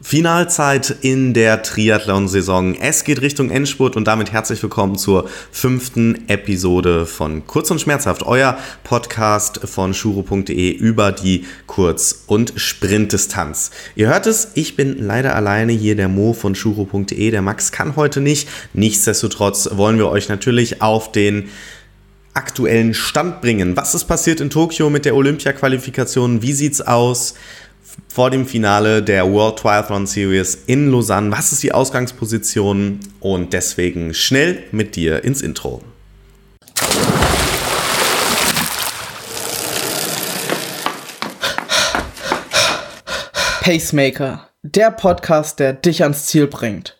Finalzeit in der Triathlon-Saison. Es geht Richtung Endspurt und damit herzlich willkommen zur fünften Episode von Kurz und Schmerzhaft, euer Podcast von shuro.de über die Kurz- und Sprintdistanz. Ihr hört es, ich bin leider alleine hier, der Mo von shuro.de. Der Max kann heute nicht. Nichtsdestotrotz wollen wir euch natürlich auf den aktuellen Stand bringen. Was ist passiert in Tokio mit der Olympia-Qualifikation? Wie sieht's aus? Vor dem Finale der World Triathlon Series in Lausanne. Was ist die Ausgangsposition? Und deswegen schnell mit dir ins Intro. Pacemaker, der Podcast, der dich ans Ziel bringt.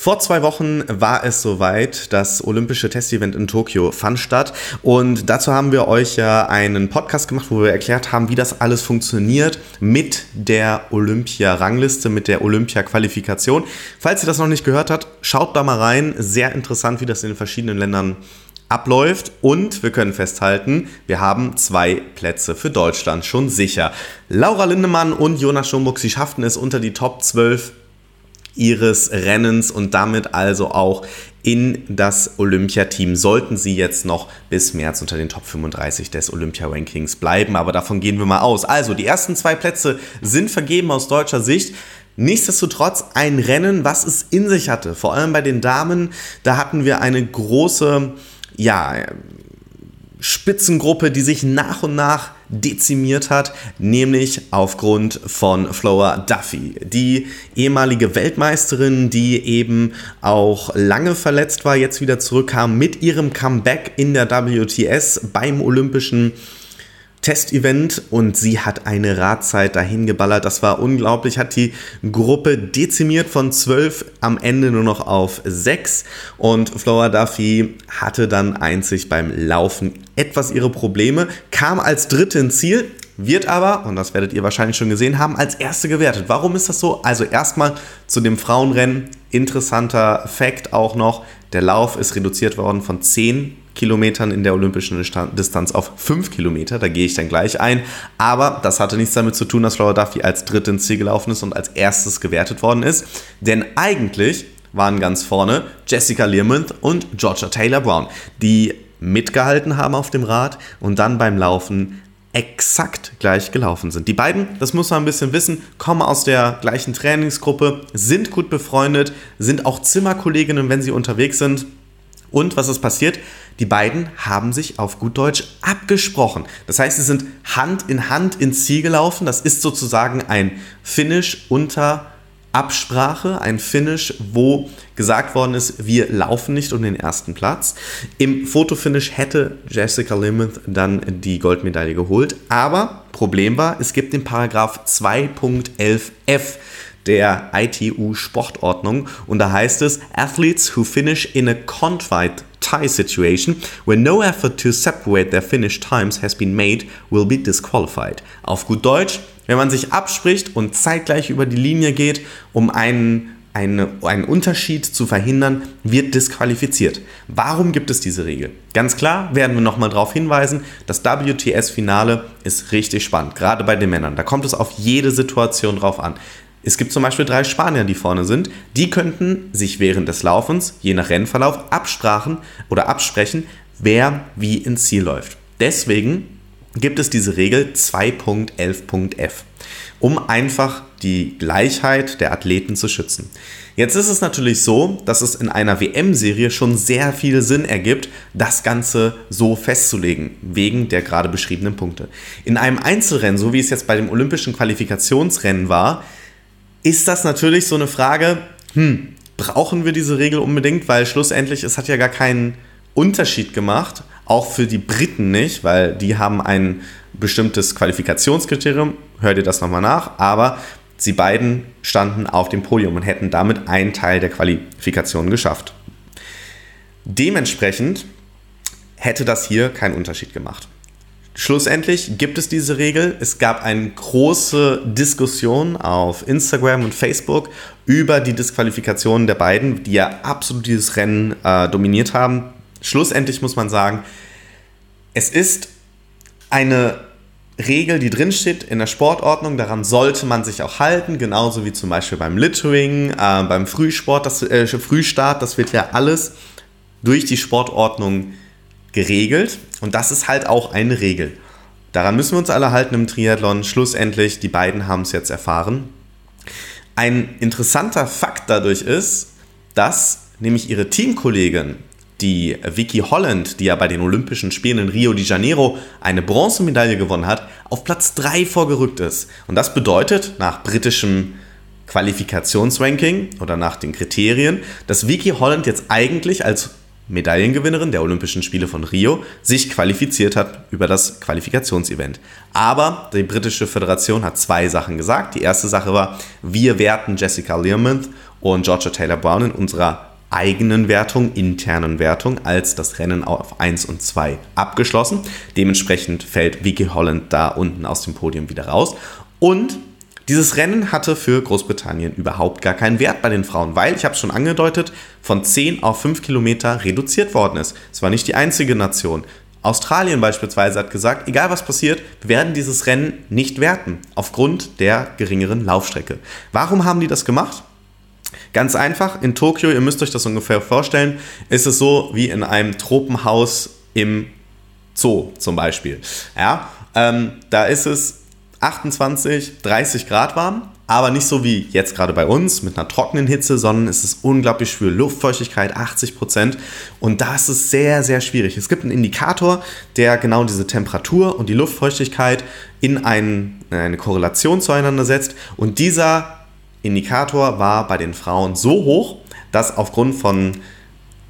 Vor zwei Wochen war es soweit, das olympische Testevent in Tokio fand statt und dazu haben wir euch ja einen Podcast gemacht, wo wir erklärt haben, wie das alles funktioniert mit der Olympia-Rangliste, mit der Olympia-Qualifikation. Falls ihr das noch nicht gehört habt, schaut da mal rein. Sehr interessant, wie das in den verschiedenen Ländern abläuft und wir können festhalten, wir haben zwei Plätze für Deutschland schon sicher. Laura Lindemann und Jonas Schomburg, sie schafften es unter die Top 12 ihres Rennens und damit also auch in das Olympiateam sollten sie jetzt noch bis März unter den Top 35 des Olympia-Rankings bleiben. Aber davon gehen wir mal aus. Also, die ersten zwei Plätze sind vergeben aus deutscher Sicht. Nichtsdestotrotz ein Rennen, was es in sich hatte. Vor allem bei den Damen, da hatten wir eine große, ja, Spitzengruppe, die sich nach und nach dezimiert hat, nämlich aufgrund von Flora Duffy, die ehemalige Weltmeisterin, die eben auch lange verletzt war, jetzt wieder zurückkam mit ihrem Comeback in der WTS beim Olympischen Testevent und sie hat eine Radzeit dahin geballert. Das war unglaublich. Hat die Gruppe dezimiert von 12 am Ende nur noch auf 6 und Flora Duffy hatte dann einzig beim Laufen etwas ihre Probleme, kam als Dritte ins Ziel, wird aber, und das werdet ihr wahrscheinlich schon gesehen haben, als Erste gewertet. Warum ist das so? Also erstmal zu dem Frauenrennen. Interessanter Fakt auch noch, der Lauf ist reduziert worden von 10 Kilometern in der olympischen Distanz auf 5 Kilometer. Da gehe ich dann gleich ein. Aber das hatte nichts damit zu tun, dass Laura Duffy als Dritte ins Ziel gelaufen ist und als erstes gewertet worden ist. Denn eigentlich waren ganz vorne Jessica Learmonth und Georgia Taylor Brown, die mitgehalten haben auf dem Rad und dann beim Laufen exakt gleich gelaufen sind. Die beiden, das muss man ein bisschen wissen, kommen aus der gleichen Trainingsgruppe, sind gut befreundet, sind auch Zimmerkolleginnen, wenn sie unterwegs sind. Und was ist passiert? Die beiden haben sich auf gut Deutsch abgesprochen. Das heißt, sie sind Hand in Hand ins Ziel gelaufen. Das ist sozusagen ein Finish unter Absprache, ein Finish, wo gesagt worden ist, wir laufen nicht um den ersten Platz. Im Fotofinish hätte Jessica Limouth dann die Goldmedaille geholt, aber Problem war, es gibt den Paragraph 2.11f der ITU Sportordnung und da heißt es Athletes who finish in a contrite tie situation where no effort to separate their finish times has been made will be disqualified. Auf gut Deutsch, wenn man sich abspricht und zeitgleich über die Linie geht, um einen eine, einen Unterschied zu verhindern, wird disqualifiziert. Warum gibt es diese Regel? Ganz klar werden wir nochmal darauf hinweisen, das WTS-Finale ist richtig spannend, gerade bei den Männern. Da kommt es auf jede Situation drauf an. Es gibt zum Beispiel drei Spanier, die vorne sind. Die könnten sich während des Laufens, je nach Rennverlauf, absprachen oder absprechen, wer wie ins Ziel läuft. Deswegen gibt es diese Regel 2.11.f, um einfach die Gleichheit der Athleten zu schützen. Jetzt ist es natürlich so, dass es in einer WM-Serie schon sehr viel Sinn ergibt, das Ganze so festzulegen, wegen der gerade beschriebenen Punkte. In einem Einzelrennen, so wie es jetzt bei dem olympischen Qualifikationsrennen war, ist das natürlich so eine Frage, hm, brauchen wir diese Regel unbedingt, weil schlussendlich es hat ja gar keinen Unterschied gemacht, auch für die Briten nicht, weil die haben ein bestimmtes Qualifikationskriterium, hört ihr das nochmal nach, aber sie beiden standen auf dem Podium und hätten damit einen Teil der Qualifikation geschafft. Dementsprechend hätte das hier keinen Unterschied gemacht. Schlussendlich gibt es diese Regel. Es gab eine große Diskussion auf Instagram und Facebook über die Disqualifikation der beiden, die ja absolut dieses Rennen äh, dominiert haben. Schlussendlich muss man sagen, es ist eine Regel, die drinsteht in der Sportordnung, daran sollte man sich auch halten, genauso wie zum Beispiel beim Littering, äh, beim Frühsport, das, äh, Frühstart, das wird ja alles durch die Sportordnung geregelt und das ist halt auch eine Regel. Daran müssen wir uns alle halten im Triathlon. Schlussendlich, die beiden haben es jetzt erfahren. Ein interessanter Fakt dadurch ist, dass nämlich ihre Teamkollegin die Vicky Holland, die ja bei den Olympischen Spielen in Rio de Janeiro eine Bronzemedaille gewonnen hat, auf Platz 3 vorgerückt ist. Und das bedeutet nach britischem Qualifikationsranking oder nach den Kriterien, dass Vicky Holland jetzt eigentlich als Medaillengewinnerin der Olympischen Spiele von Rio sich qualifiziert hat über das Qualifikationsevent. Aber die britische Föderation hat zwei Sachen gesagt. Die erste Sache war, wir werten Jessica Learmonth und Georgia Taylor Brown in unserer eigenen Wertung, internen Wertung, als das Rennen auf 1 und 2 abgeschlossen. Dementsprechend fällt Vicky Holland da unten aus dem Podium wieder raus. Und dieses Rennen hatte für Großbritannien überhaupt gar keinen Wert bei den Frauen, weil, ich habe es schon angedeutet, von 10 auf 5 Kilometer reduziert worden ist. Es war nicht die einzige Nation. Australien beispielsweise hat gesagt, egal was passiert, wir werden dieses Rennen nicht werten, aufgrund der geringeren Laufstrecke. Warum haben die das gemacht? Ganz einfach, in Tokio, ihr müsst euch das ungefähr vorstellen, ist es so wie in einem Tropenhaus im Zoo zum Beispiel. Ja, ähm, da ist es 28, 30 Grad warm, aber nicht so wie jetzt gerade bei uns mit einer trockenen Hitze, sondern es ist unglaublich schwül. Luftfeuchtigkeit 80 Prozent und da ist sehr, sehr schwierig. Es gibt einen Indikator, der genau diese Temperatur und die Luftfeuchtigkeit in, ein, in eine Korrelation zueinander setzt und dieser Indikator war bei den Frauen so hoch, dass aufgrund von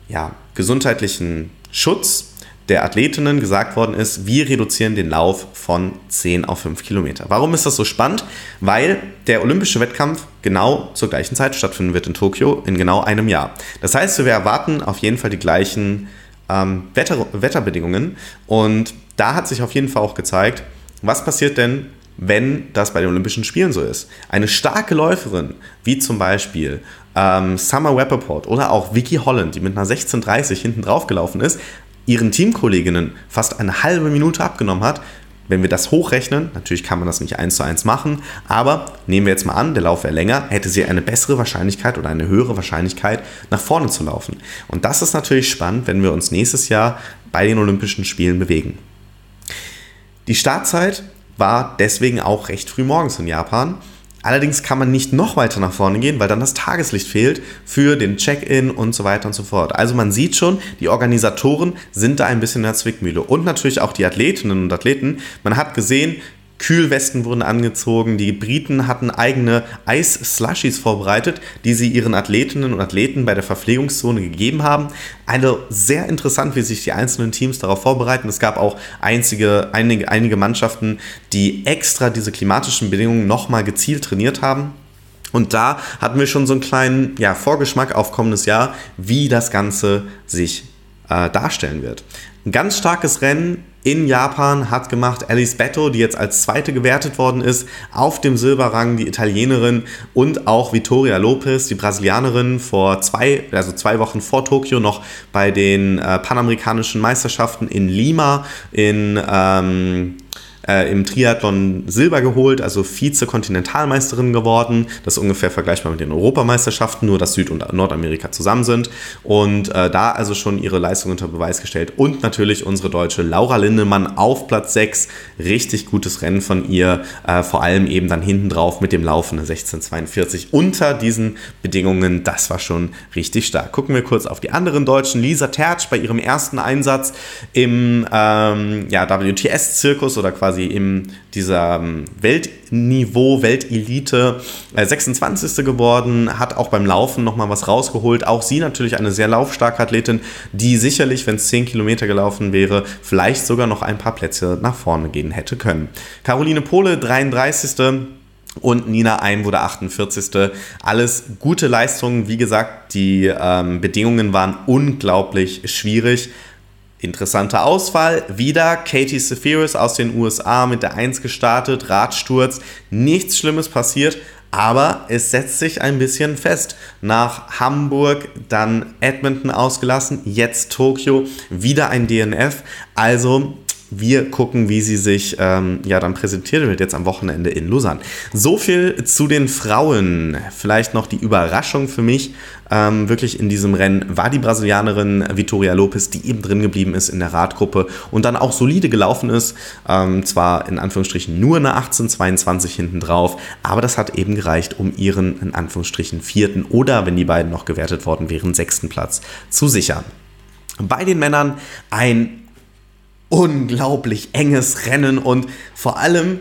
ja, gesundheitlichen Schutz der Athletinnen gesagt worden ist, wir reduzieren den Lauf von 10 auf 5 Kilometer. Warum ist das so spannend? Weil der olympische Wettkampf genau zur gleichen Zeit stattfinden wird in Tokio in genau einem Jahr. Das heißt, wir erwarten auf jeden Fall die gleichen ähm, Wetter Wetterbedingungen und da hat sich auf jeden Fall auch gezeigt, was passiert denn, wenn das bei den Olympischen Spielen so ist. Eine starke Läuferin, wie zum Beispiel ähm, Summer Rappaport oder auch Vicky Holland, die mit einer 16.30 hinten drauf gelaufen ist, ihren Teamkolleginnen fast eine halbe Minute abgenommen hat. Wenn wir das hochrechnen, natürlich kann man das nicht eins zu eins machen, aber nehmen wir jetzt mal an, der Lauf wäre länger, hätte sie eine bessere Wahrscheinlichkeit oder eine höhere Wahrscheinlichkeit, nach vorne zu laufen. Und das ist natürlich spannend, wenn wir uns nächstes Jahr bei den Olympischen Spielen bewegen. Die Startzeit war deswegen auch recht früh morgens in Japan. Allerdings kann man nicht noch weiter nach vorne gehen, weil dann das Tageslicht fehlt für den Check-in und so weiter und so fort. Also man sieht schon, die Organisatoren sind da ein bisschen in der Zwickmühle und natürlich auch die Athletinnen und Athleten. Man hat gesehen, Kühlwesten wurden angezogen. Die Briten hatten eigene Eis-Slushies vorbereitet, die sie ihren Athletinnen und Athleten bei der Verpflegungszone gegeben haben. Also sehr interessant, wie sich die einzelnen Teams darauf vorbereiten. Es gab auch einzige, einige, einige Mannschaften, die extra diese klimatischen Bedingungen nochmal gezielt trainiert haben. Und da hatten wir schon so einen kleinen ja, Vorgeschmack auf kommendes Jahr, wie das Ganze sich äh, darstellen wird. Ein ganz starkes Rennen in Japan hat gemacht Alice Betto, die jetzt als zweite gewertet worden ist, auf dem Silberrang die Italienerin und auch Vittoria Lopez, die Brasilianerin, vor zwei, also zwei Wochen vor Tokio noch bei den äh, Panamerikanischen Meisterschaften in Lima in ähm, äh, im Triathlon Silber geholt, also Vize-Kontinentalmeisterin geworden. Das ist ungefähr vergleichbar mit den Europameisterschaften, nur dass Süd- und Nordamerika zusammen sind. Und äh, da also schon ihre Leistung unter Beweis gestellt. Und natürlich unsere deutsche Laura Lindemann auf Platz 6. Richtig gutes Rennen von ihr, äh, vor allem eben dann hinten drauf mit dem Laufen 1642 unter diesen Bedingungen. Das war schon richtig stark. Gucken wir kurz auf die anderen Deutschen. Lisa Tertsch bei ihrem ersten Einsatz im ähm, ja, WTS-Zirkus oder quasi quasi in dieser ähm, Weltniveau, Weltelite äh, 26. geworden, hat auch beim Laufen nochmal was rausgeholt. Auch sie natürlich eine sehr laufstarke Athletin, die sicherlich, wenn es 10 Kilometer gelaufen wäre, vielleicht sogar noch ein paar Plätze nach vorne gehen hätte können. Caroline Pohle, 33 und Nina Eim wurde 48. Alles gute Leistungen. Wie gesagt, die ähm, Bedingungen waren unglaublich schwierig. Interessanter Ausfall. Wieder Katie Sephiris aus den USA mit der 1 gestartet. Radsturz. Nichts Schlimmes passiert. Aber es setzt sich ein bisschen fest. Nach Hamburg, dann Edmonton ausgelassen, jetzt Tokio, wieder ein DNF. Also wir gucken, wie sie sich ähm, ja dann präsentiert wird jetzt am Wochenende in Lausanne. So viel zu den Frauen. Vielleicht noch die Überraschung für mich ähm, wirklich in diesem Rennen war die Brasilianerin Vittoria Lopez, die eben drin geblieben ist in der Radgruppe und dann auch solide gelaufen ist. Ähm, zwar in Anführungsstrichen nur eine 18:22 hinten drauf, aber das hat eben gereicht, um ihren in Anführungsstrichen vierten oder wenn die beiden noch gewertet worden wären sechsten Platz zu sichern. Bei den Männern ein unglaublich enges Rennen und vor allem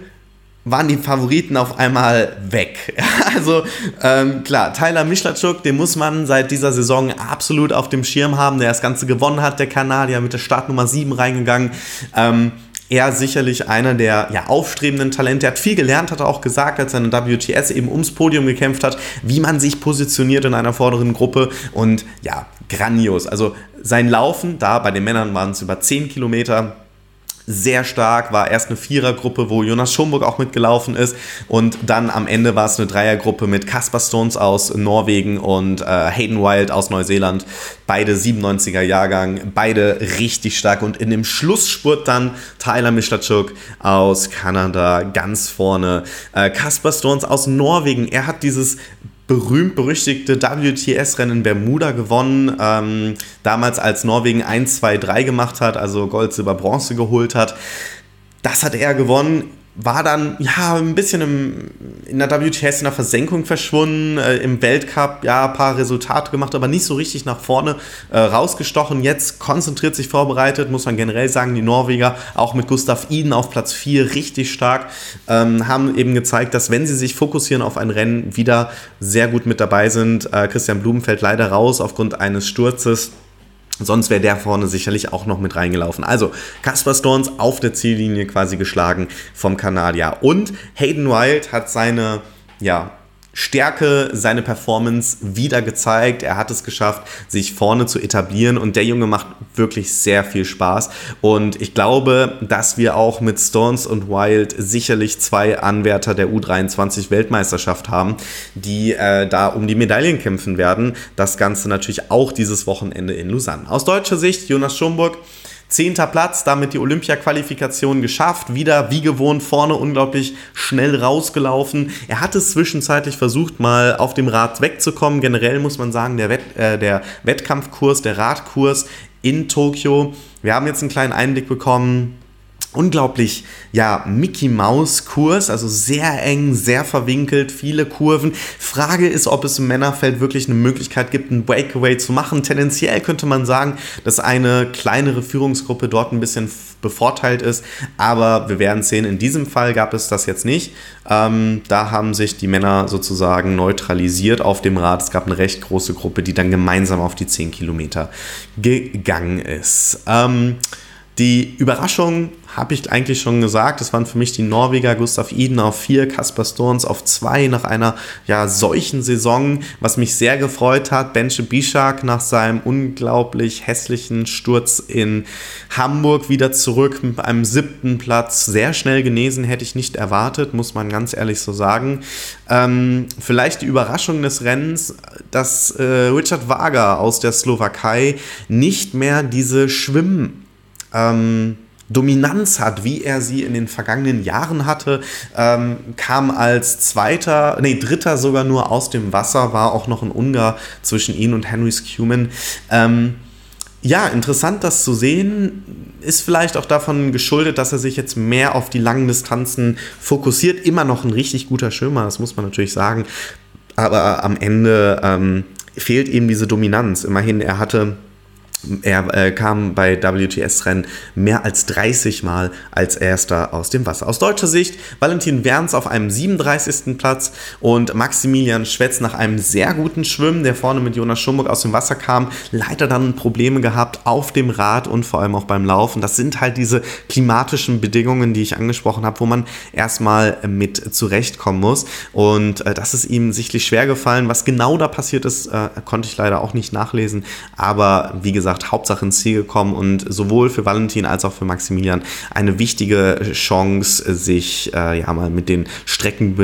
waren die Favoriten auf einmal weg. Also ähm, klar, Tyler Mischlatschuk, den muss man seit dieser Saison absolut auf dem Schirm haben, der das Ganze gewonnen hat, der Kanadier mit der Startnummer 7 reingegangen. Ähm, er sicherlich einer der ja, aufstrebenden Talente. Er hat viel gelernt, hat er auch gesagt, als er in WTS eben ums Podium gekämpft hat, wie man sich positioniert in einer vorderen Gruppe. Und ja, grandios. Also sein Laufen, da bei den Männern waren es über 10 Kilometer, sehr stark, war erst eine Vierergruppe, wo Jonas Schomburg auch mitgelaufen ist und dann am Ende war es eine Dreiergruppe mit Caspar Stones aus Norwegen und äh, Hayden Wild aus Neuseeland. Beide 97er Jahrgang, beide richtig stark und in dem Schlussspurt dann Tyler Mischlatschuk aus Kanada ganz vorne. Äh, Stones aus Norwegen, er hat dieses berühmt-berüchtigte WTS-Rennen Bermuda gewonnen. Ähm, damals als Norwegen 1, 2, 3 gemacht hat, also Gold, Silber, Bronze geholt hat. Das hat er gewonnen war dann ja ein bisschen im, in der WTS in der Versenkung verschwunden, äh, im Weltcup ja ein paar Resultate gemacht, aber nicht so richtig nach vorne äh, rausgestochen. Jetzt konzentriert sich vorbereitet, muss man generell sagen, die Norweger auch mit Gustav Iden auf Platz 4 richtig stark, ähm, haben eben gezeigt, dass wenn sie sich fokussieren auf ein Rennen, wieder sehr gut mit dabei sind. Äh, Christian Blumenfeld leider raus aufgrund eines Sturzes. Sonst wäre der vorne sicherlich auch noch mit reingelaufen. Also Caspar Stones auf der Ziellinie quasi geschlagen vom Kanadier. Und Hayden Wild hat seine ja, Stärke, seine Performance wieder gezeigt. Er hat es geschafft, sich vorne zu etablieren und der Junge macht wirklich sehr viel Spaß. Und ich glaube, dass wir auch mit Stones und Wild sicherlich zwei Anwärter der U23 Weltmeisterschaft haben, die äh, da um die Medaillen kämpfen werden. Das Ganze natürlich auch dieses Wochenende in Lausanne. Aus deutscher Sicht, Jonas Schomburg Zehnter Platz, damit die Olympia-Qualifikation geschafft. Wieder wie gewohnt vorne unglaublich schnell rausgelaufen. Er hat es zwischenzeitlich versucht, mal auf dem Rad wegzukommen. Generell muss man sagen, der, Wett, äh, der Wettkampfkurs, der Radkurs in Tokio. Wir haben jetzt einen kleinen Einblick bekommen unglaublich, ja, Mickey Maus Kurs, also sehr eng, sehr verwinkelt, viele Kurven. Frage ist, ob es im Männerfeld wirklich eine Möglichkeit gibt, einen Breakaway zu machen. Tendenziell könnte man sagen, dass eine kleinere Führungsgruppe dort ein bisschen bevorteilt ist, aber wir werden sehen, in diesem Fall gab es das jetzt nicht. Ähm, da haben sich die Männer sozusagen neutralisiert auf dem Rad. Es gab eine recht große Gruppe, die dann gemeinsam auf die 10 Kilometer gegangen ist. Ähm, die Überraschung habe ich eigentlich schon gesagt. Das waren für mich die Norweger Gustav Iden auf 4, Kasper Storns auf 2 nach einer ja, solchen Saison, was mich sehr gefreut hat. Benche Bishak nach seinem unglaublich hässlichen Sturz in Hamburg wieder zurück mit einem siebten Platz. Sehr schnell genesen hätte ich nicht erwartet, muss man ganz ehrlich so sagen. Ähm, vielleicht die Überraschung des Rennens, dass äh, Richard Wager aus der Slowakei nicht mehr diese Schwimmen ähm, Dominanz hat, wie er sie in den vergangenen Jahren hatte, ähm, kam als zweiter, nee, dritter sogar nur aus dem Wasser, war auch noch ein Ungar zwischen ihn und Henry Scuman. Ähm, ja, interessant das zu sehen, ist vielleicht auch davon geschuldet, dass er sich jetzt mehr auf die langen Distanzen fokussiert. Immer noch ein richtig guter Schwimmer, das muss man natürlich sagen. Aber am Ende ähm, fehlt eben diese Dominanz. Immerhin, er hatte er äh, kam bei WTS-Rennen mehr als 30 Mal als erster aus dem Wasser. Aus deutscher Sicht Valentin Werns auf einem 37. Platz und Maximilian Schwetz nach einem sehr guten Schwimmen, der vorne mit Jonas Schumburg aus dem Wasser kam, leider dann Probleme gehabt auf dem Rad und vor allem auch beim Laufen. Das sind halt diese klimatischen Bedingungen, die ich angesprochen habe, wo man erstmal mit zurechtkommen muss. Und äh, das ist ihm sichtlich schwer gefallen. Was genau da passiert ist, äh, konnte ich leider auch nicht nachlesen. Aber wie gesagt, gesagt, Hauptsache ins Ziel gekommen und sowohl für Valentin als auch für Maximilian eine wichtige Chance, sich äh, ja mal mit den Strecken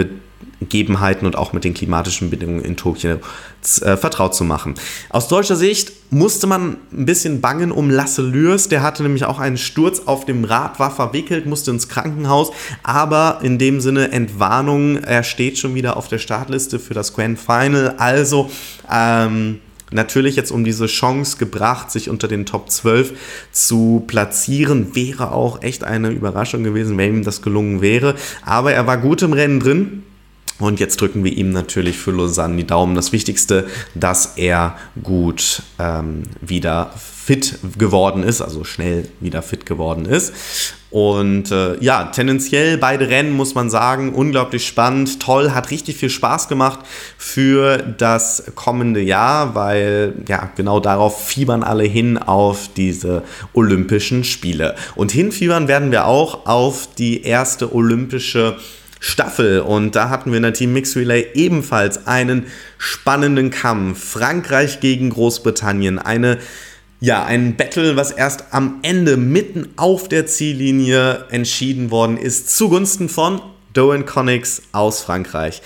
Gegebenheiten und auch mit den klimatischen Bedingungen in Tokio äh, vertraut zu machen. Aus deutscher Sicht musste man ein bisschen bangen um Lasse Lürs. Der hatte nämlich auch einen Sturz auf dem Rad, war verwickelt, musste ins Krankenhaus. Aber in dem Sinne Entwarnung, er steht schon wieder auf der Startliste für das Grand Final. Also, ähm, natürlich jetzt um diese Chance gebracht, sich unter den Top 12 zu platzieren. Wäre auch echt eine Überraschung gewesen, wenn ihm das gelungen wäre. Aber er war gut im Rennen drin. Und jetzt drücken wir ihm natürlich für Lausanne die Daumen. Das Wichtigste, dass er gut ähm, wieder fit geworden ist, also schnell wieder fit geworden ist. Und äh, ja, tendenziell beide Rennen muss man sagen, unglaublich spannend, toll, hat richtig viel Spaß gemacht für das kommende Jahr, weil ja, genau darauf fiebern alle hin auf diese Olympischen Spiele. Und hinfiebern werden wir auch auf die erste olympische Staffel. Und da hatten wir in der Team Mix Relay ebenfalls einen spannenden Kampf. Frankreich gegen Großbritannien. Eine ja, ein Battle, was erst am Ende mitten auf der Ziellinie entschieden worden ist, zugunsten von Doan Connix aus Frankreich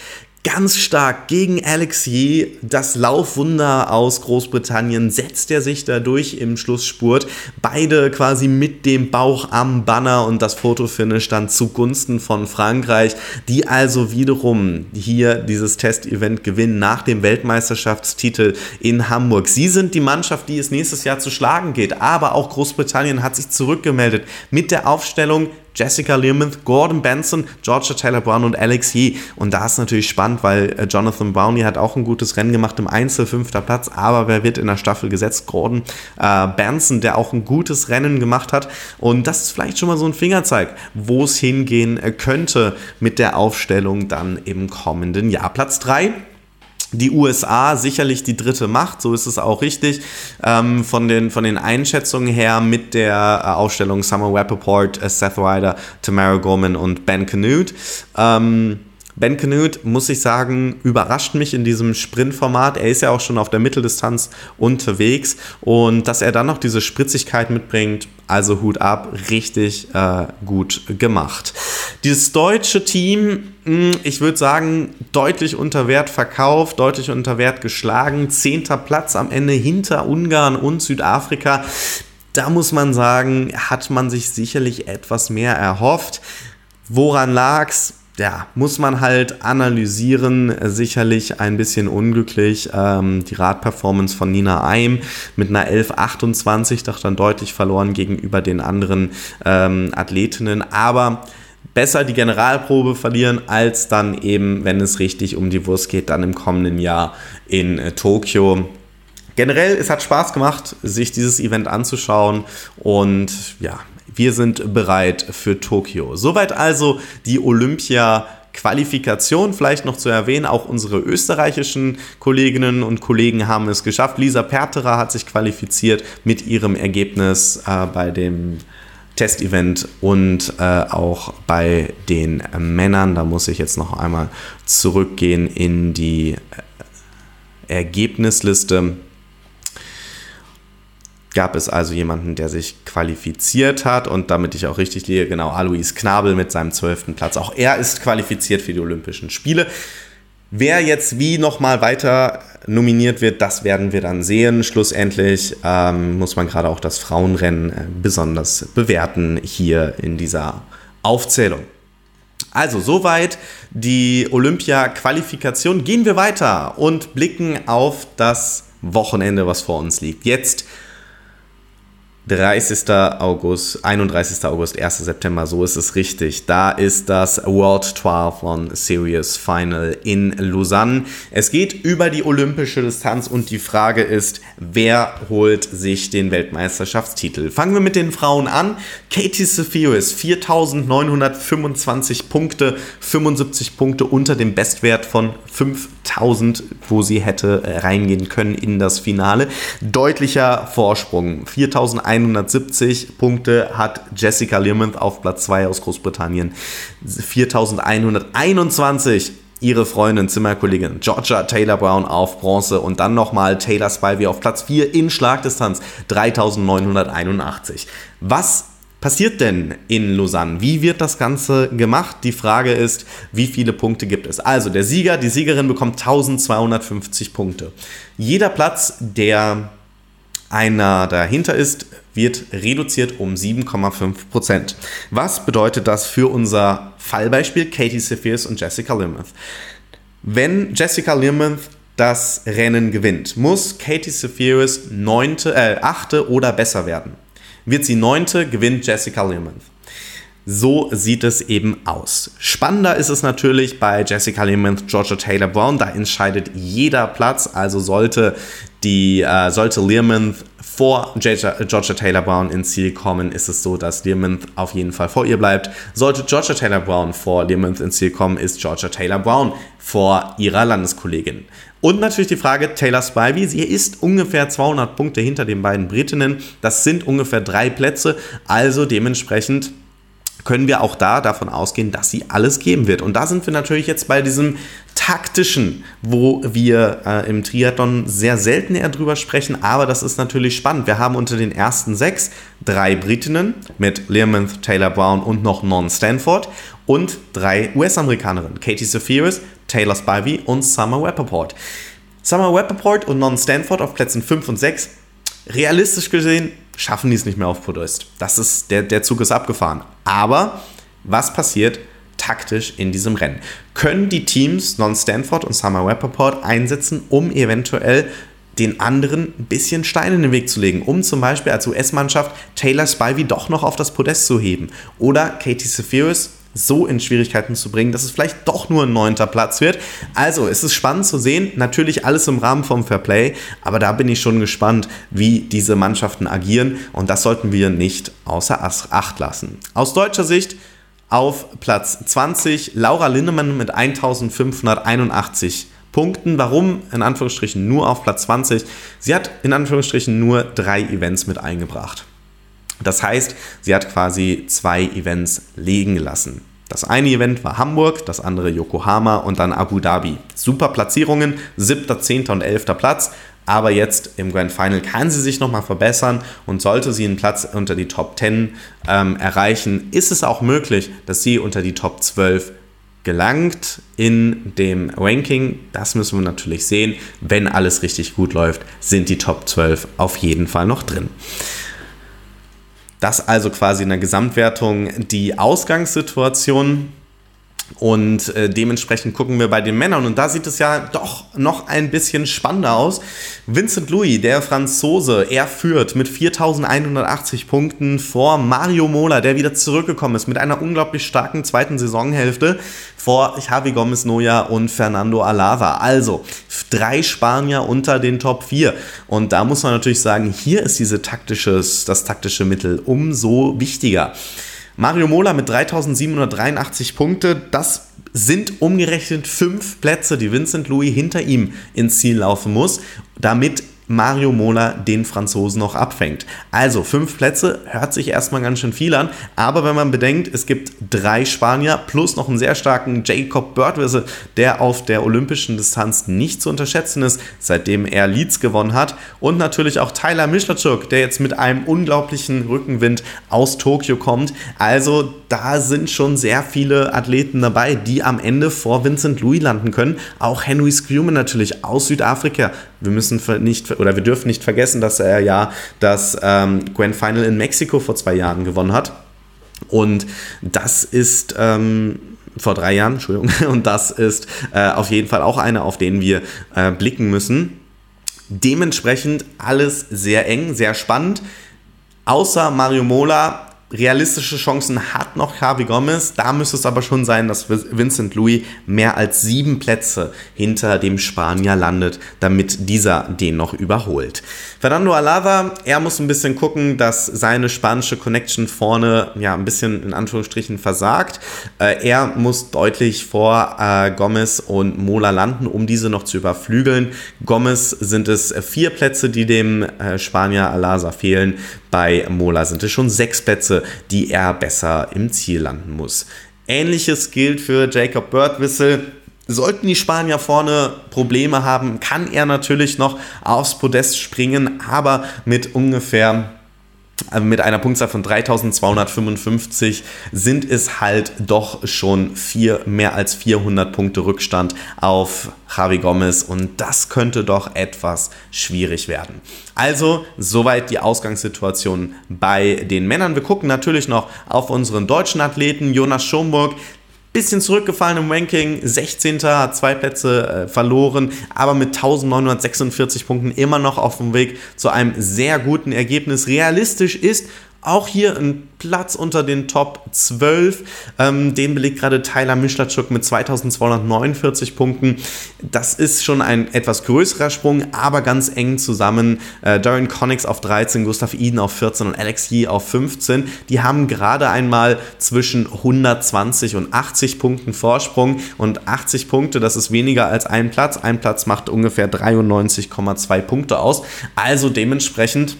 ganz stark gegen Alexi. Das Laufwunder aus Großbritannien setzt er sich dadurch im Schlussspurt. Beide quasi mit dem Bauch am Banner und das Fotofinish dann zugunsten von Frankreich, die also wiederum hier dieses Testevent gewinnen nach dem Weltmeisterschaftstitel in Hamburg. Sie sind die Mannschaft, die es nächstes Jahr zu schlagen geht, aber auch Großbritannien hat sich zurückgemeldet mit der Aufstellung Jessica Learmonth, Gordon Benson, Georgia Taylor Brown und Alex Yee. Und da ist natürlich spannend, weil äh, Jonathan Brownlee hat auch ein gutes Rennen gemacht im Einzel, fünfter Platz, aber wer wird in der Staffel gesetzt? Gordon äh, Benson, der auch ein gutes Rennen gemacht hat. Und das ist vielleicht schon mal so ein Fingerzeig, wo es hingehen äh, könnte mit der Aufstellung dann im kommenden Jahr. Platz 3 die USA sicherlich die dritte Macht, so ist es auch richtig. Ähm, von, den, von den Einschätzungen her mit der äh, Aufstellung Summer Rappaport, äh, Seth Ryder, Tamara Gorman und Ben Canute. Ähm, Ben Canute, muss ich sagen, überrascht mich in diesem Sprintformat. Er ist ja auch schon auf der Mitteldistanz unterwegs und dass er dann noch diese Spritzigkeit mitbringt, also Hut ab, richtig äh, gut gemacht. Dieses deutsche Team, hm, ich würde sagen, deutlich unter Wert verkauft, deutlich unter Wert geschlagen. Zehnter Platz am Ende hinter Ungarn und Südafrika. Da muss man sagen, hat man sich sicherlich etwas mehr erhofft. Woran lag's? Ja, muss man halt analysieren, sicherlich ein bisschen unglücklich. Ähm, die Radperformance von Nina Eim mit einer 11,28 doch dann deutlich verloren gegenüber den anderen ähm, Athletinnen, aber besser die Generalprobe verlieren, als dann eben, wenn es richtig um die Wurst geht, dann im kommenden Jahr in äh, Tokio. Generell, es hat Spaß gemacht, sich dieses Event anzuschauen und ja, wir sind bereit für Tokio. Soweit also die Olympia. Qualifikation vielleicht noch zu erwähnen, auch unsere österreichischen Kolleginnen und Kollegen haben es geschafft. Lisa Perterer hat sich qualifiziert mit ihrem Ergebnis äh, bei dem Testevent und äh, auch bei den äh, Männern. Da muss ich jetzt noch einmal zurückgehen in die äh, Ergebnisliste gab es also jemanden, der sich qualifiziert hat und damit ich auch richtig liege, genau, Alois Knabel mit seinem zwölften Platz. Auch er ist qualifiziert für die Olympischen Spiele. Wer jetzt wie nochmal weiter nominiert wird, das werden wir dann sehen. Schlussendlich ähm, muss man gerade auch das Frauenrennen äh, besonders bewerten hier in dieser Aufzählung. Also soweit die Olympia-Qualifikation. Gehen wir weiter und blicken auf das Wochenende, was vor uns liegt. Jetzt 30. August, 31. August, 1. September, so ist es richtig. Da ist das World Triathlon Series Final in Lausanne. Es geht über die olympische Distanz und die Frage ist, wer holt sich den Weltmeisterschaftstitel? Fangen wir mit den Frauen an. Katie Sephiris, 4925 Punkte, 75 Punkte unter dem Bestwert von 5000, wo sie hätte reingehen können in das Finale. Deutlicher Vorsprung, 4100 4170 Punkte hat Jessica Learmonth auf Platz 2 aus Großbritannien. 4121 ihre Freundin, Zimmerkollegin Georgia Taylor Brown auf Bronze und dann nochmal Taylor Spivey auf Platz 4 in Schlagdistanz 3981. Was passiert denn in Lausanne? Wie wird das Ganze gemacht? Die Frage ist, wie viele Punkte gibt es? Also der Sieger, die Siegerin bekommt 1250 Punkte. Jeder Platz, der einer dahinter ist, wird reduziert um 7,5%. Was bedeutet das für unser Fallbeispiel Katie Sephirs und Jessica Limouth? Wenn Jessica Limouth das Rennen gewinnt, muss Katie Sephiris neunte, äh, achte oder besser werden. Wird sie neunte, gewinnt Jessica Limouth. So sieht es eben aus. Spannender ist es natürlich bei Jessica Limouth, Georgia Taylor Brown. Da entscheidet jeder Platz. Also sollte die äh, sollte Learmonth vor Georgia, Georgia Taylor Brown ins Ziel kommen, ist es so, dass Learmonth auf jeden Fall vor ihr bleibt. Sollte Georgia Taylor Brown vor Learmonth ins Ziel kommen, ist Georgia Taylor Brown vor ihrer Landeskollegin. Und natürlich die Frage Taylor Spivey, sie ist ungefähr 200 Punkte hinter den beiden Britinnen. Das sind ungefähr drei Plätze, also dementsprechend können wir auch da davon ausgehen, dass sie alles geben wird. Und da sind wir natürlich jetzt bei diesem taktischen, wo wir äh, im Triathlon sehr selten eher drüber sprechen, aber das ist natürlich spannend. Wir haben unter den ersten sechs drei Britinnen mit Learmonth, Taylor Brown und noch Non Stanford und drei US-Amerikanerinnen, Katie Sephiris, Taylor Spivey und Summer Rappaport. Summer Rappaport und Non Stanford auf Plätzen 5 und 6. Realistisch gesehen schaffen die es nicht mehr auf Podest. Das ist, der, der Zug ist abgefahren. Aber was passiert taktisch in diesem Rennen? Können die Teams Non-Stanford und Summer Rappaport einsetzen, um eventuell den anderen ein bisschen Steine in den Weg zu legen, um zum Beispiel als US-Mannschaft Taylor Spivey doch noch auf das Podest zu heben oder Katie Sephiris so in Schwierigkeiten zu bringen, dass es vielleicht doch nur ein neunter Platz wird. Also, es ist spannend zu sehen. Natürlich alles im Rahmen vom Fairplay, aber da bin ich schon gespannt, wie diese Mannschaften agieren und das sollten wir nicht außer Acht lassen. Aus deutscher Sicht auf Platz 20 Laura Lindemann mit 1581 Punkten. Warum in Anführungsstrichen nur auf Platz 20? Sie hat in Anführungsstrichen nur drei Events mit eingebracht. Das heißt, sie hat quasi zwei Events liegen gelassen. Das eine Event war Hamburg, das andere Yokohama und dann Abu Dhabi. Super Platzierungen, 7., 10. und 11. Platz. Aber jetzt im Grand Final kann sie sich nochmal verbessern und sollte sie einen Platz unter die Top 10 ähm, erreichen, ist es auch möglich, dass sie unter die Top 12 gelangt in dem Ranking. Das müssen wir natürlich sehen. Wenn alles richtig gut läuft, sind die Top 12 auf jeden Fall noch drin. Das also quasi in der Gesamtwertung die Ausgangssituation. Und äh, dementsprechend gucken wir bei den Männern. Und da sieht es ja doch noch ein bisschen spannender aus. Vincent Louis, der Franzose, er führt mit 4180 Punkten vor Mario Mola, der wieder zurückgekommen ist mit einer unglaublich starken zweiten Saisonhälfte vor Javi Gomez Noya und Fernando Alava. Also drei Spanier unter den Top 4. Und da muss man natürlich sagen, hier ist diese taktisches, das taktische Mittel umso wichtiger. Mario Mola mit 3783 Punkte, das sind umgerechnet fünf Plätze, die Vincent Louis hinter ihm ins Ziel laufen muss, damit Mario Mola den Franzosen noch abfängt. Also fünf Plätze hört sich erstmal ganz schön viel an, aber wenn man bedenkt, es gibt drei Spanier plus noch einen sehr starken Jacob Birdwissel, der auf der olympischen Distanz nicht zu unterschätzen ist, seitdem er Leeds gewonnen hat und natürlich auch Tyler Mischlachuk, der jetzt mit einem unglaublichen Rückenwind aus Tokio kommt. Also da sind schon sehr viele Athleten dabei, die am Ende vor Vincent Louis landen können. Auch Henry Schumann natürlich aus Südafrika. Wir müssen nicht oder wir dürfen nicht vergessen, dass er ja das ähm, Grand Final in Mexiko vor zwei Jahren gewonnen hat. Und das ist ähm, vor drei Jahren, Entschuldigung, und das ist äh, auf jeden Fall auch einer, auf den wir äh, blicken müssen. Dementsprechend alles sehr eng, sehr spannend. Außer Mario Mola realistische Chancen hat noch Javi Gomez. Da müsste es aber schon sein, dass Vincent Louis mehr als sieben Plätze hinter dem Spanier landet, damit dieser den noch überholt. Fernando Alava, er muss ein bisschen gucken, dass seine spanische Connection vorne ja ein bisschen in Anführungsstrichen versagt. Äh, er muss deutlich vor äh, Gomez und Mola landen, um diese noch zu überflügeln. Gomez sind es vier Plätze, die dem äh, Spanier Alasa fehlen. Bei Mola sind es schon sechs Plätze, die er besser im Ziel landen muss. Ähnliches gilt für Jacob Birdwhistle. Sollten die Spanier vorne Probleme haben, kann er natürlich noch aufs Podest springen, aber mit ungefähr äh, mit einer Punktzahl von 3255 sind es halt doch schon vier, mehr als 400 Punkte Rückstand auf Javi Gomez und das könnte doch etwas schwierig werden. Also, soweit die Ausgangssituation bei den Männern. Wir gucken natürlich noch auf unseren deutschen Athleten Jonas Schomburg, bisschen zurückgefallen im Ranking, 16. hat zwei Plätze äh, verloren, aber mit 1946 Punkten immer noch auf dem Weg zu einem sehr guten Ergebnis. Realistisch ist auch hier ein Platz unter den Top 12. Ähm, den belegt gerade Tyler Mischlatschuk mit 2249 Punkten. Das ist schon ein etwas größerer Sprung, aber ganz eng zusammen. Äh, Darian Connix auf 13, Gustav Eden auf 14 und Alex Yee auf 15. Die haben gerade einmal zwischen 120 und 80 Punkten Vorsprung. Und 80 Punkte, das ist weniger als ein Platz. Ein Platz macht ungefähr 93,2 Punkte aus. Also dementsprechend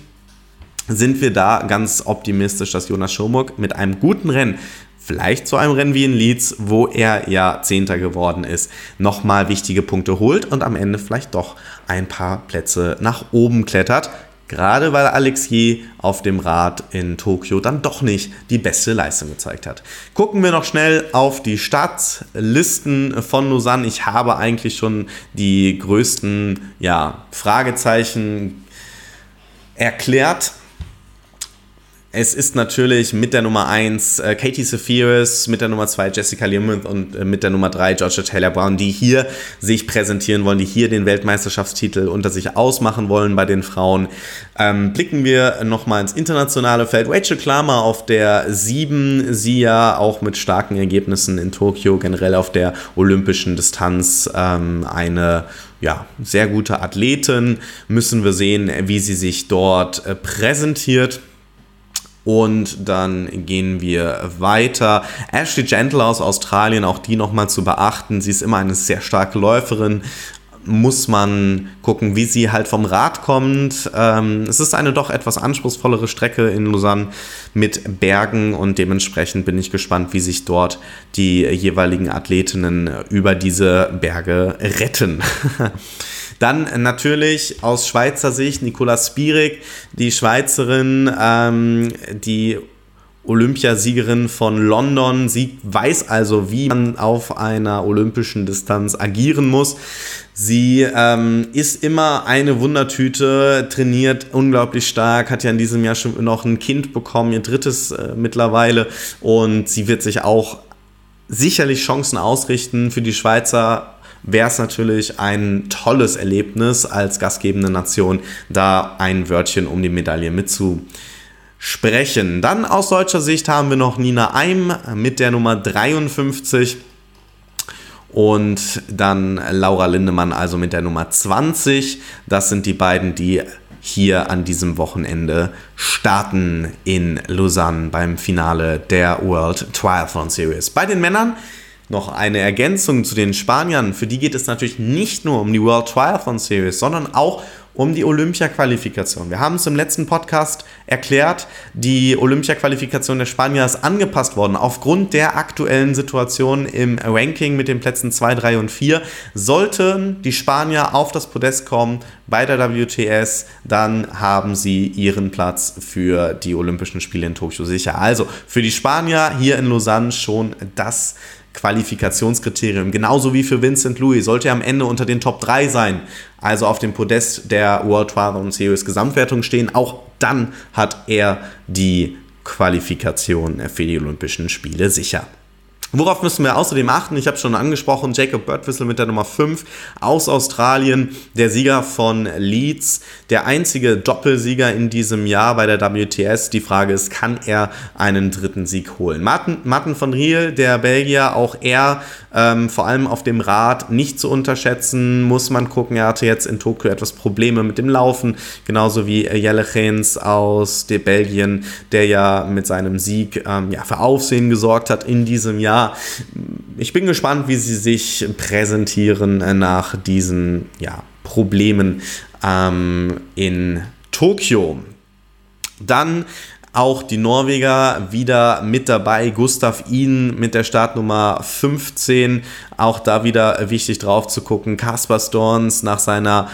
sind wir da ganz optimistisch, dass Jonas Schomburg mit einem guten Rennen vielleicht zu einem Rennen wie in Leeds, wo er ja Zehnter geworden ist, nochmal wichtige Punkte holt und am Ende vielleicht doch ein paar Plätze nach oben klettert. Gerade weil Alexier auf dem Rad in Tokio dann doch nicht die beste Leistung gezeigt hat. Gucken wir noch schnell auf die Startlisten von Lausanne. Ich habe eigentlich schon die größten ja, Fragezeichen erklärt. Es ist natürlich mit der Nummer 1 äh, Katie Sephiris, mit der Nummer 2 Jessica Learmonth und äh, mit der Nummer 3 Georgia Taylor Brown, die hier sich präsentieren wollen, die hier den Weltmeisterschaftstitel unter sich ausmachen wollen bei den Frauen. Ähm, blicken wir nochmal ins internationale Feld. Rachel Klammer auf der 7, sie ja auch mit starken Ergebnissen in Tokio, generell auf der olympischen Distanz ähm, eine ja, sehr gute Athletin. Müssen wir sehen, wie sie sich dort äh, präsentiert. Und dann gehen wir weiter. Ashley Gentle aus Australien, auch die nochmal zu beachten. Sie ist immer eine sehr starke Läuferin. Muss man gucken, wie sie halt vom Rad kommt. Ähm, es ist eine doch etwas anspruchsvollere Strecke in Lausanne mit Bergen und dementsprechend bin ich gespannt, wie sich dort die jeweiligen Athletinnen über diese Berge retten. Dann natürlich aus Schweizer Sicht Nicola Spierig, die Schweizerin, ähm, die Olympiasiegerin von London. Sie weiß also, wie man auf einer olympischen Distanz agieren muss. Sie ähm, ist immer eine Wundertüte, trainiert unglaublich stark, hat ja in diesem Jahr schon noch ein Kind bekommen, ihr drittes äh, mittlerweile. Und sie wird sich auch sicherlich Chancen ausrichten für die Schweizer wäre es natürlich ein tolles Erlebnis als gastgebende Nation, da ein Wörtchen um die Medaille mitzusprechen. Dann aus deutscher Sicht haben wir noch Nina Eim mit der Nummer 53 und dann Laura Lindemann also mit der Nummer 20. Das sind die beiden, die hier an diesem Wochenende starten in Lausanne beim Finale der World Triathlon Series. Bei den Männern noch eine Ergänzung zu den Spaniern. Für die geht es natürlich nicht nur um die World Triathlon Series, sondern auch um die Olympia-Qualifikation. Wir haben es im letzten Podcast erklärt, die Olympia-Qualifikation der Spanier ist angepasst worden. Aufgrund der aktuellen Situation im Ranking mit den Plätzen 2, 3 und 4 sollten die Spanier auf das Podest kommen bei der WTS, dann haben sie ihren Platz für die Olympischen Spiele in Tokio sicher. Also für die Spanier hier in Lausanne schon das Qualifikationskriterium. Genauso wie für Vincent Louis sollte er am Ende unter den Top 3 sein, also auf dem Podest der World Triathlon Series Gesamtwertung stehen. Auch dann hat er die Qualifikation für die Olympischen Spiele sicher. Worauf müssen wir außerdem achten? Ich habe schon angesprochen, Jacob Birdwhistle mit der Nummer 5 aus Australien, der Sieger von Leeds, der einzige Doppelsieger in diesem Jahr bei der WTS. Die Frage ist, kann er einen dritten Sieg holen? Martin, Martin von Riel, der Belgier, auch er ähm, vor allem auf dem Rad nicht zu unterschätzen, muss man gucken. Er hatte jetzt in Tokio etwas Probleme mit dem Laufen, genauso wie Jelle Gens aus Belgien, der ja mit seinem Sieg ähm, ja, für Aufsehen gesorgt hat in diesem Jahr ich bin gespannt, wie sie sich präsentieren nach diesen ja, Problemen ähm, in Tokio. Dann auch die Norweger wieder mit dabei. Gustav Ihn mit der Startnummer 15. Auch da wieder wichtig drauf zu gucken. Kaspar Storns nach seiner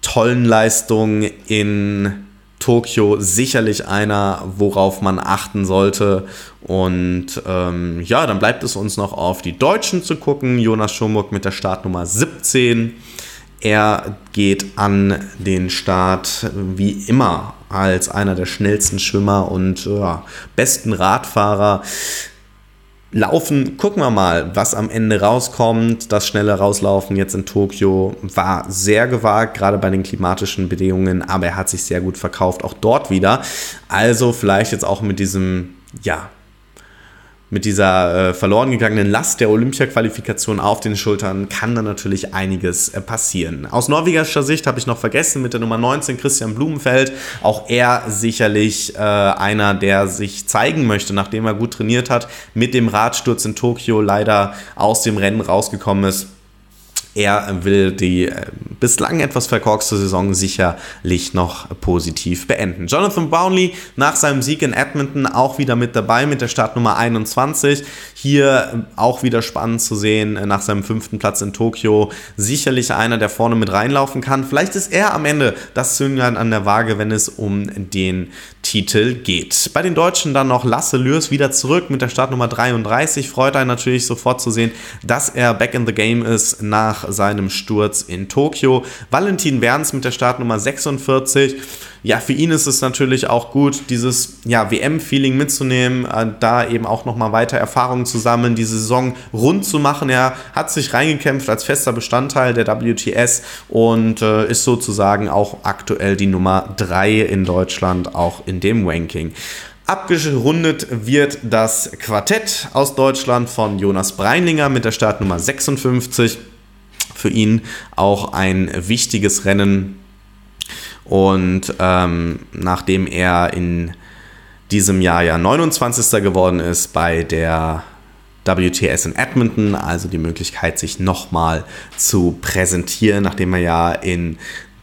tollen Leistung in Tokio sicherlich einer, worauf man achten sollte. Und ähm, ja, dann bleibt es uns noch auf die Deutschen zu gucken. Jonas Schomburg mit der Startnummer 17. Er geht an den Start wie immer als einer der schnellsten Schwimmer und ja, besten Radfahrer. Laufen, gucken wir mal, was am Ende rauskommt. Das schnelle Rauslaufen jetzt in Tokio war sehr gewagt, gerade bei den klimatischen Bedingungen, aber er hat sich sehr gut verkauft, auch dort wieder. Also vielleicht jetzt auch mit diesem, ja, mit dieser äh, verloren gegangenen Last der Olympia-Qualifikation auf den Schultern kann da natürlich einiges äh, passieren. Aus norwegischer Sicht habe ich noch vergessen mit der Nummer 19 Christian Blumenfeld. Auch er sicherlich äh, einer, der sich zeigen möchte, nachdem er gut trainiert hat, mit dem Radsturz in Tokio leider aus dem Rennen rausgekommen ist er will die äh, bislang etwas verkorkste Saison sicherlich noch positiv beenden. Jonathan Brownlee nach seinem Sieg in Edmonton auch wieder mit dabei mit der Startnummer 21. Hier auch wieder spannend zu sehen äh, nach seinem fünften Platz in Tokio. Sicherlich einer, der vorne mit reinlaufen kann. Vielleicht ist er am Ende das Zünglein an der Waage, wenn es um den Titel geht. Bei den Deutschen dann noch Lasse Lürs wieder zurück mit der Startnummer 33. Freut einen natürlich sofort zu sehen, dass er back in the game ist nach seinem Sturz in Tokio. Valentin Werns mit der Startnummer 46. Ja, für ihn ist es natürlich auch gut, dieses ja, WM-Feeling mitzunehmen, äh, da eben auch nochmal weiter Erfahrungen zu sammeln, die Saison rund zu machen. Er hat sich reingekämpft als fester Bestandteil der WTS und äh, ist sozusagen auch aktuell die Nummer 3 in Deutschland, auch in dem Ranking. Abgerundet wird das Quartett aus Deutschland von Jonas Breinlinger mit der Startnummer 56 für ihn auch ein wichtiges Rennen. Und ähm, nachdem er in diesem Jahr ja 29. geworden ist bei der WTS in Edmonton, also die Möglichkeit, sich nochmal zu präsentieren, nachdem er ja in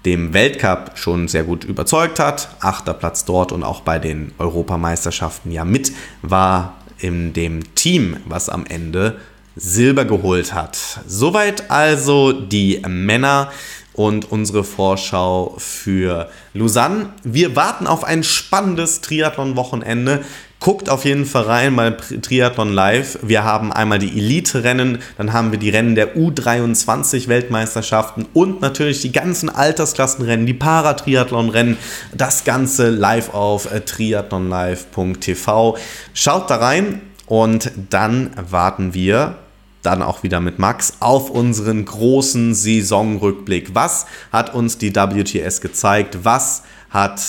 dem Weltcup schon sehr gut überzeugt hat. Achter Platz dort und auch bei den Europameisterschaften ja mit war in dem Team, was am Ende Silber geholt hat. Soweit also die Männer und unsere Vorschau für Lausanne. Wir warten auf ein spannendes Triathlon-Wochenende. Guckt auf jeden Fall rein bei Triathlon Live. Wir haben einmal die Elite-Rennen, dann haben wir die Rennen der U23-Weltmeisterschaften und natürlich die ganzen Altersklassenrennen, die Paratriathlon-Rennen. Das Ganze live auf triathlonlive.tv. Schaut da rein und dann warten wir dann auch wieder mit Max auf unseren großen Saisonrückblick. Was hat uns die WTS gezeigt? Was hat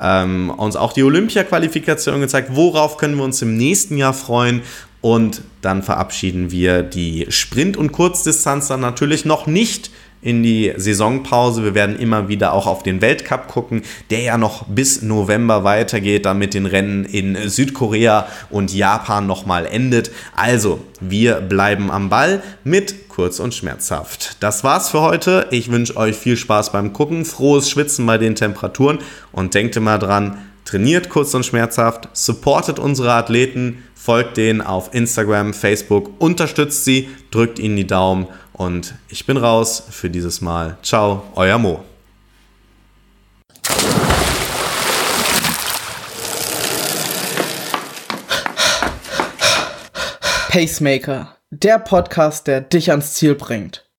ähm, uns auch die Olympia-Qualifikation gezeigt? Worauf können wir uns im nächsten Jahr freuen? Und dann verabschieden wir die Sprint- und Kurzdistanz dann natürlich noch nicht in die Saisonpause. Wir werden immer wieder auch auf den Weltcup gucken, der ja noch bis November weitergeht, damit den Rennen in Südkorea und Japan nochmal endet. Also, wir bleiben am Ball mit kurz und schmerzhaft. Das war's für heute. Ich wünsche euch viel Spaß beim Gucken, frohes Schwitzen bei den Temperaturen und denkt immer dran, trainiert kurz und schmerzhaft, supportet unsere Athleten, folgt denen auf Instagram, Facebook, unterstützt sie, drückt ihnen die Daumen und ich bin raus für dieses Mal. Ciao, euer Mo. Pacemaker, der Podcast, der dich ans Ziel bringt.